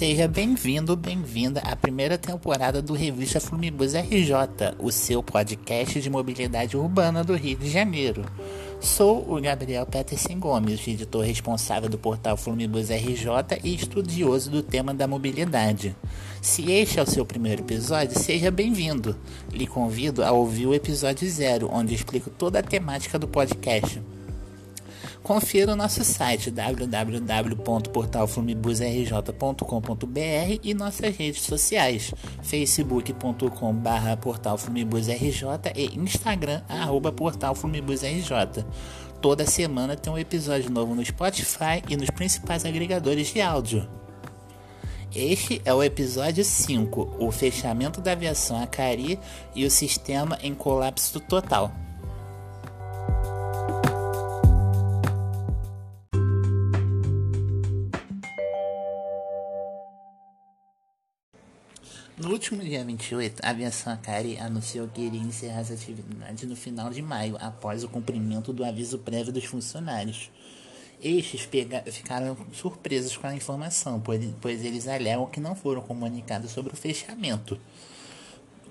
Seja bem-vindo, bem-vinda à primeira temporada do Revista Flumibus RJ, o seu podcast de mobilidade urbana do Rio de Janeiro. Sou o Gabriel Peterson Gomes, editor responsável do portal Flumibus RJ e estudioso do tema da mobilidade. Se este é o seu primeiro episódio, seja bem-vindo. Lhe convido a ouvir o episódio zero, onde explico toda a temática do podcast. Confira o nosso site www.portalflumibusrj.com.br e nossas redes sociais facebook.com.br portalflumibusrj e instagram arroba portalflumibusrj. Toda semana tem um episódio novo no Spotify e nos principais agregadores de áudio. Este é o episódio 5, o fechamento da aviação Acari e o sistema em colapso total. No último dia 28, a aviação Acari anunciou que iria encerrar as atividades no final de maio, após o cumprimento do aviso prévio dos funcionários. Estes ficaram surpresos com a informação, pois, pois eles alegam que não foram comunicados sobre o fechamento.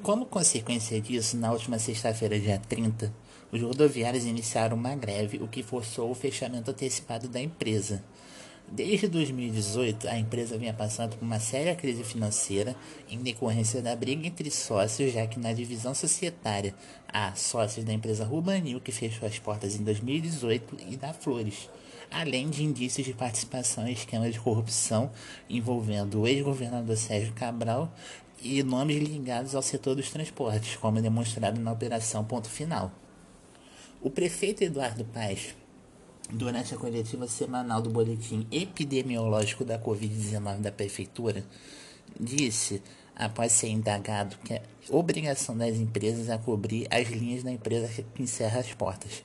Como consequência disso, na última sexta-feira, dia 30, os rodoviários iniciaram uma greve, o que forçou o fechamento antecipado da empresa. Desde 2018, a empresa vinha passando por uma séria crise financeira em decorrência da briga entre sócios, já que na divisão societária há sócios da empresa Rubanil, que fechou as portas em 2018, e da Flores, além de indícios de participação em esquemas de corrupção envolvendo o ex-governador Sérgio Cabral e nomes ligados ao setor dos transportes, como demonstrado na Operação Ponto Final. O prefeito Eduardo Paes Durante a coletiva semanal do boletim epidemiológico da Covid-19 da Prefeitura, disse, após ser indagado, que é obrigação das empresas a cobrir as linhas da empresa que encerra as portas.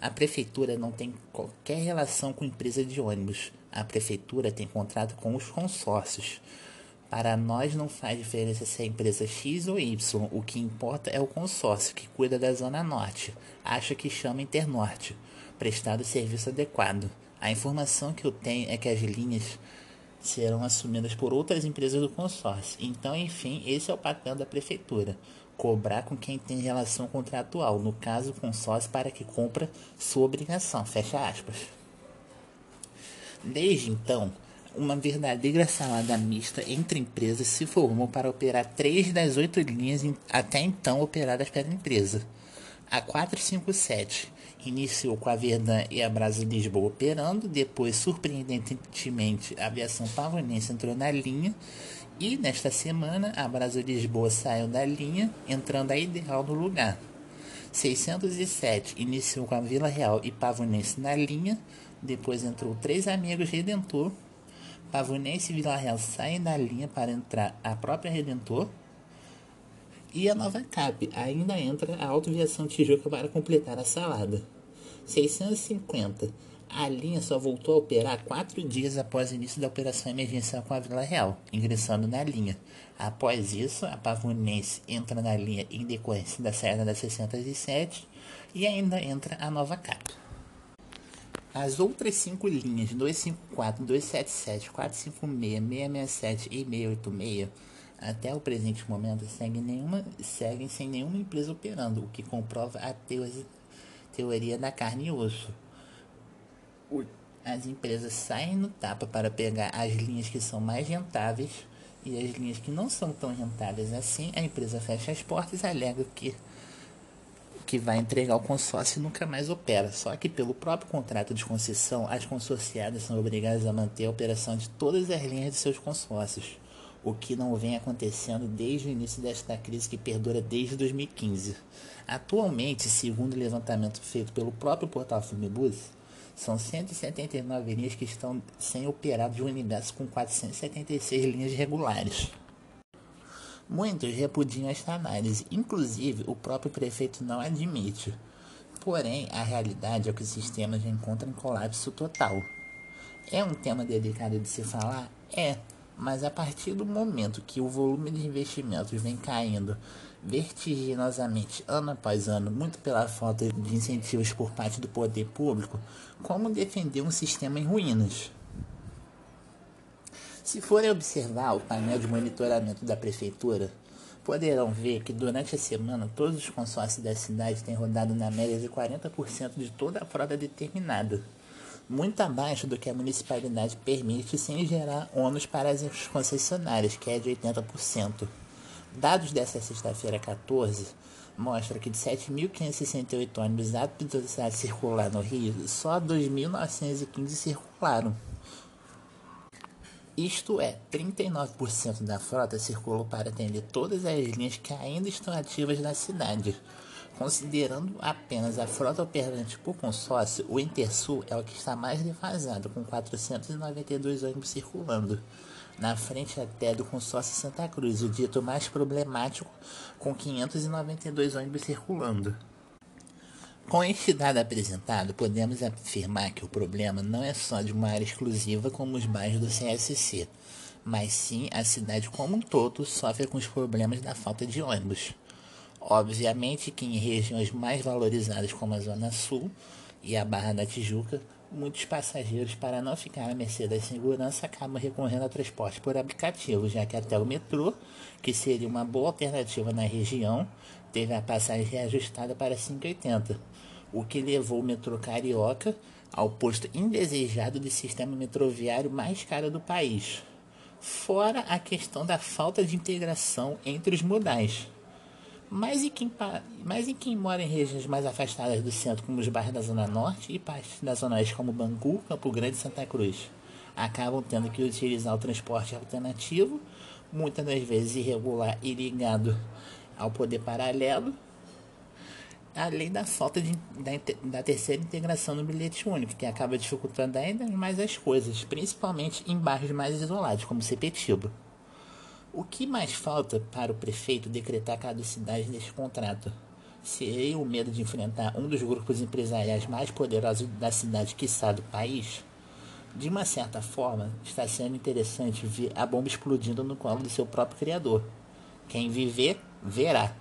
A Prefeitura não tem qualquer relação com empresa de ônibus. A Prefeitura tem contrato com os consórcios. Para nós não faz diferença se é empresa X ou Y, o que importa é o consórcio que cuida da Zona Norte, acha que chama Internorte prestado serviço adequado. A informação que eu tenho é que as linhas serão assumidas por outras empresas do consórcio. Então, enfim, esse é o papel da prefeitura: cobrar com quem tem relação contratual, no caso, o consórcio, para que cumpra sua obrigação. Fecha aspas. Desde então, uma verdadeira salada mista entre empresas se formou para operar três das oito linhas até então operadas pela empresa. A 457 iniciou com a Verdun e a Brasa Lisboa operando, depois, surpreendentemente, a aviação pavonense entrou na linha e nesta semana a Brasa Lisboa saiu da linha, entrando a Ideal no lugar. 607 iniciou com a Vila Real e Pavonense na linha, depois entrou Três Amigos Redentor, Pavonense e Vila Real saem da linha para entrar a própria Redentor, e a nova CAP ainda entra a autoviação Tijuca para completar a salada. 650. A linha só voltou a operar quatro dias após o início da operação emergencial com a Vila Real, ingressando na linha. Após isso, a Pavunense entra na linha em decorrência da saída das 607 e ainda entra a nova CAP. As outras cinco linhas 254, 277, 456, 667 e 686 até o presente momento seguem, nenhuma, seguem sem nenhuma empresa operando, o que comprova a teoria da carne e osso. As empresas saem no tapa para pegar as linhas que são mais rentáveis e as linhas que não são tão rentáveis assim, a empresa fecha as portas e alega que que vai entregar o consórcio e nunca mais opera. Só que pelo próprio contrato de concessão, as consorciadas são obrigadas a manter a operação de todas as linhas de seus consórcios o que não vem acontecendo desde o início desta crise que perdura desde 2015. Atualmente, segundo o levantamento feito pelo próprio portal Filmebus, são 179 linhas que estão sem operar de um universo com 476 linhas regulares. Muitos repudiam esta análise, inclusive o próprio prefeito não admite. Porém, a realidade é que o sistema já encontra em colapso total. É um tema delicado de se falar? É, mas a partir do momento que o volume de investimentos vem caindo vertiginosamente ano após ano, muito pela falta de incentivos por parte do poder público, como defender um sistema em ruínas? Se forem observar o painel de monitoramento da prefeitura, poderão ver que durante a semana todos os consórcios da cidade têm rodado na média de 40% de toda a frota determinada, muito abaixo do que a municipalidade permite sem gerar ônus para as concessionárias, que é de 80%. Dados desta sexta-feira 14 mostram que de 7.568 ônibus aptos a circular no Rio, só 2.915 circularam. Isto é, 39% da frota circulou para atender todas as linhas que ainda estão ativas na cidade. Considerando apenas a frota operante por consórcio, o Intersul é o que está mais defasado, com 492 ônibus circulando, na frente até do consórcio Santa Cruz, o dito mais problemático, com 592 ônibus circulando. Com este dado apresentado, podemos afirmar que o problema não é só de uma área exclusiva como os bairros do CSC, mas sim a cidade como um todo sofre com os problemas da falta de ônibus. Obviamente que em regiões mais valorizadas como a Zona Sul e a Barra da Tijuca, muitos passageiros, para não ficar à mercê da segurança, acabam recorrendo ao transporte por aplicativo, já que até o metrô, que seria uma boa alternativa na região, teve a passagem reajustada para 5,80 o que levou o metrô carioca ao posto indesejado de sistema metroviário mais caro do país. Fora a questão da falta de integração entre os modais. Mas e quem, mas e quem mora em regiões mais afastadas do centro, como os bairros da Zona Norte e partes da Zona Oeste, como Bangu, Campo Grande e Santa Cruz? Acabam tendo que utilizar o transporte alternativo, muitas das vezes irregular e ligado ao poder paralelo, além da falta de, da, da, terceira integração no bilhete único, que acaba dificultando ainda mais as coisas, principalmente em bairros mais isolados, como Sepetiba. O que mais falta para o prefeito decretar caducidade deste contrato? Seria o medo de enfrentar um dos grupos empresariais mais poderosos da cidade, quiçá do país? De uma certa forma, está sendo interessante ver a bomba explodindo no colo do seu próprio criador. Quem viver, verá.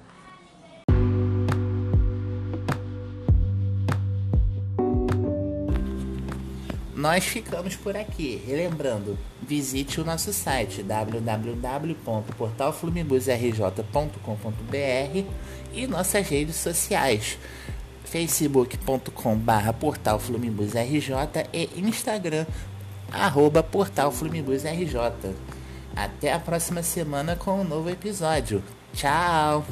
Nós ficamos por aqui. Relembrando, visite o nosso site www.portalflumibusrj.com.br e nossas redes sociais facebook.com.br portalflumibusrj e instagram arroba. Até a próxima semana com um novo episódio. Tchau!